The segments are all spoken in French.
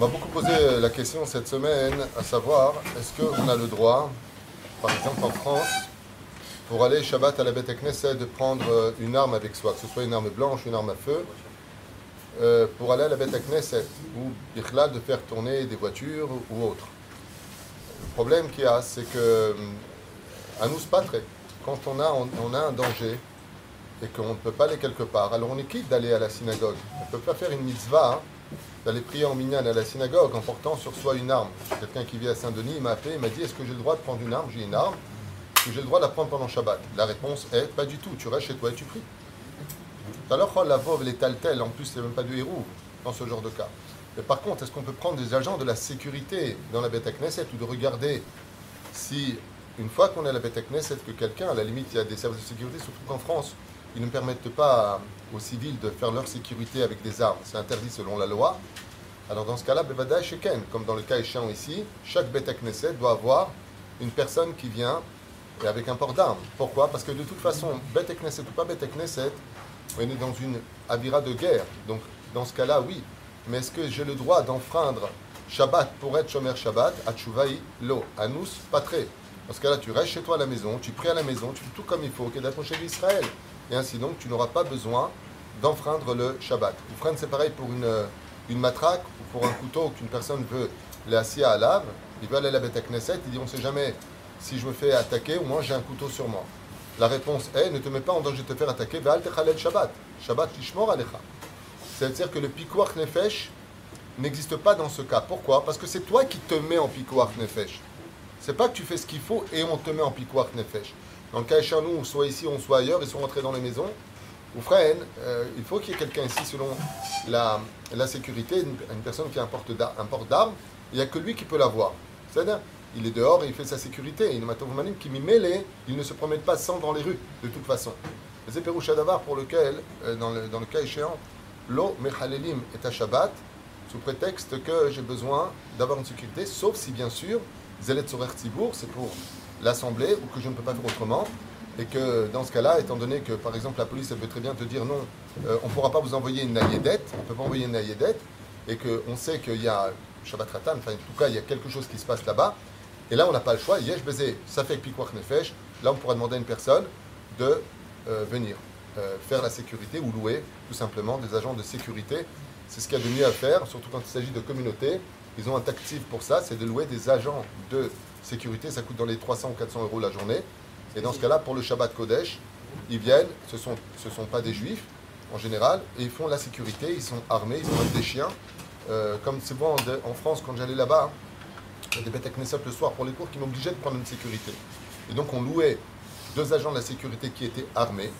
On m'a beaucoup posé la question cette semaine, à savoir, est-ce qu'on a le droit, par exemple en France, pour aller Shabbat à la Beth Knesset, de prendre une arme avec soi, que ce soit une arme blanche, une arme à feu, euh, pour aller à la Beth Knesset, ou de faire tourner des voitures ou autre. Le problème qu'il y a, c'est que à nous, pas très. Quand on a, on, a un danger et qu'on ne peut pas aller quelque part, alors on est quitte d'aller à la synagogue. On ne peut pas faire une mitzvah d'aller prier en minyan à la synagogue en portant sur soi une arme. Quelqu'un qui vit à Saint-Denis m'a appelé, il m'a dit Est-ce que j'ai le droit de prendre une arme? J'ai une arme. Est-ce que j'ai le droit de la prendre pendant Shabbat La réponse est Pas du tout. Tu restes chez toi et tu pries. Alors, oh, la veuve, les taltels, en plus, c'est même pas de héros dans ce genre de cas. Mais par contre, est-ce qu'on peut prendre des agents de la sécurité dans la Beth Knesset ou de regarder si, une fois qu'on est à la Beth Knesset, que quelqu'un, à la limite, il y a des services de sécurité, surtout qu'en France, ils ne permettent pas aux civils de faire leur sécurité avec des armes. C'est interdit selon la loi. Alors dans ce cas-là, Sheken, comme dans le cas échéant ici, chaque Beth Knesset doit avoir une personne qui vient avec un port d'armes. Pourquoi? Parce que de toute façon, Knesset ou pas Beth Knesset, on est dans une avira de guerre. Donc dans ce cas-là, oui. Mais est-ce que j'ai le droit d'enfreindre Shabbat pour être Shomer Shabbat Atchouvaï lo. Anous, pas très. Dans ce cas-là, tu restes chez toi à la maison, tu pries à la maison, tu fais tout comme il faut, qu'est d'approcher d'Israël. Et ainsi donc, tu n'auras pas besoin d'enfreindre le Shabbat. Ou freine, c'est pareil pour une, une matraque ou pour un couteau qu'une personne veut les à lave. Il veut aller à la Beth Knesset, il dit on ne sait jamais si je me fais attaquer, ou moi j'ai un couteau sur moi. La réponse est ne te mets pas en danger de te faire attaquer, Shabbat. Shabbat alecha. C'est-à-dire que le pikuach nefesh n'existe pas dans ce cas. Pourquoi? Parce que c'est toi qui te mets en pikuach nefesh. C'est pas que tu fais ce qu'il faut et on te met en pikuach nefesh. Dans le cas échéant, nous, soit ici, on soit ailleurs, ils sont rentrés dans les maisons. Ou frère, euh, il faut qu'il y ait quelqu'un ici, selon la, la sécurité, une, personne qui a un porte d'armes, il n'y a que lui qui peut l'avoir. C'est-à-dire, il est dehors et il fait sa sécurité. Il qui m'y mêlé, il ne se promène pas sans dans les rues, de toute façon. C'est Perouchadavar pour lequel, euh, dans le, dans le cas échéant, l'eau mechalelim est à Shabbat, sous prétexte que j'ai besoin d'avoir une sécurité, sauf si bien sûr, Zelet Sorer Tzibour, c'est pour l'Assemblée, ou que je ne peux pas faire autrement, et que dans ce cas-là, étant donné que par exemple la police elle peut très bien te dire non, euh, on ne pourra pas vous envoyer une naïedette, on ne peut pas envoyer une naïedette, et qu'on sait qu'il y a Shabbat Ratan, enfin en tout cas il y a quelque chose qui se passe là-bas, et là, on n'a pas le choix. Yesh baiser, ça fait pikwach nefesh. Là, on pourra demander à une personne de euh, venir euh, faire la sécurité ou louer tout simplement des agents de sécurité. C'est ce qu'il y a de mieux à faire, surtout quand il s'agit de communautés. Ils ont un actif pour ça, c'est de louer des agents de sécurité. Ça coûte dans les 300 ou 400 euros la journée. Et dans ce cas-là, pour le Shabbat Kodesh, ils viennent, ce ne sont, ce sont pas des juifs en général, et ils font la sécurité, ils sont armés, ils ont des chiens. Euh, comme c'est bon en France, quand j'allais là-bas, a des bêtes Knesset le soir pour les cours qui m'obligeaient de prendre une sécurité. Et donc on louait deux agents de la sécurité qui étaient armés,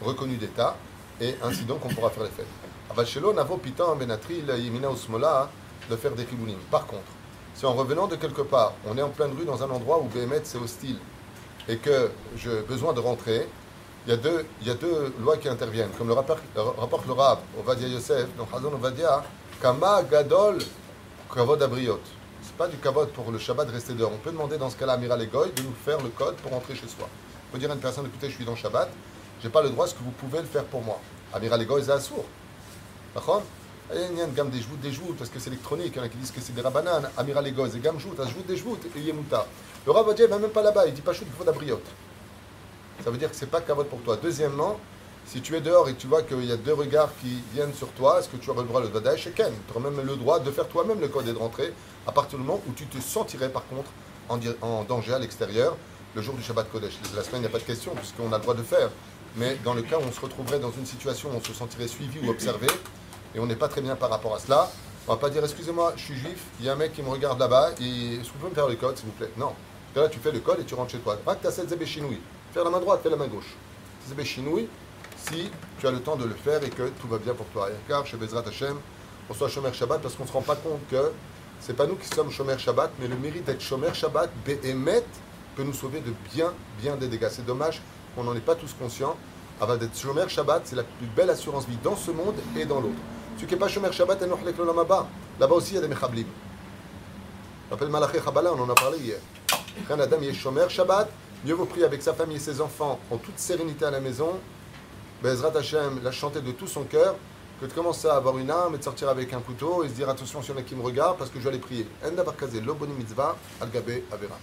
reconnus d'État, et ainsi donc on pourra faire les fêtes. Navo Pitan Benatri Yemina Usmola de faire des kibounim. Par contre, si en revenant de quelque part, on est en pleine rue dans un endroit où Béhémet c'est hostile et que j'ai besoin de rentrer, il y, a deux, lois qui interviennent. Comme le rapporte le, le Rab, Ovadia Yosef, dans Hazon Ovadia, Kama Gadol Kavod Abriot pas du kavod pour le Shabbat rester dehors. On peut demander dans ce cas-là à Amiral Egoy de nous faire le code pour rentrer chez soi. On peut dire à une personne, écoutez, je suis dans Shabbat, j'ai pas le droit, est-ce que vous pouvez le faire pour moi? Amiral Egoy, c'est assour. Une gamme des joues, parce que c'est électronique, il y en a qui disent que c'est des rabananes, Amiral Egoy, c'est gamme joute, joute des joutes, et Yemuta. Le Rav va même pas là-bas, il dit pas choute, il faut d'abriote. Ça veut dire que c'est pas kavod pour toi. Deuxièmement, si tu es dehors et tu vois qu'il y a deux regards qui viennent sur toi, est-ce que tu auras le droit le chez Ken Tu auras même le droit de faire toi-même le code et de rentrer à partir du moment où tu te sentirais par contre en, danger à l'extérieur le jour du Shabbat Kodesh. La semaine, il n'y a pas de question puisqu'on a le droit de faire. Mais dans le cas où on se retrouverait dans une situation où on se sentirait suivi ou observé et on n'est pas très bien par rapport à cela, on va pas dire excusez-moi, je suis juif, il y a un mec qui me regarde là-bas est-ce que vous pouvez me faire le code s'il vous plaît? Non. Là, tu fais le code et tu rentres chez toi. Pas que tu as cette zébé chinoui. Faire la main droite, fais la main gauche. Zébé chinoui, si tu as le temps de le faire et que tout va bien pour toi. Car chez Bezrat Hashem, on soit Shomer Shabbat parce qu'on ne se rend pas compte que c'est pas nous qui sommes Shomer Shabbat, mais le mérite d'être Shomer Shabbat, Behemet, peut nous sauver de bien, bien des dégâts. C'est dommage qu'on n'en est pas tous conscients. Avant d'être Shomer Shabbat, c'est la plus belle assurance vie dans ce monde et dans l'autre. Celui qui n'est pas Shomer Shabbat, là-bas aussi il y a des Mechablim. Rappelle Malaché Chabala, on en a parlé hier. Quand Adam est Shomer Shabbat, mieux vaut prier avec sa famille et ses enfants en toute sérénité à la maison Bezrat Hashem l'a chanté de tout son cœur que de commencer à avoir une arme et de sortir avec un couteau et se dire attention s'il y en a qui me regardent parce que je vais aller prier. En davar kazé, mitzvah, al avera.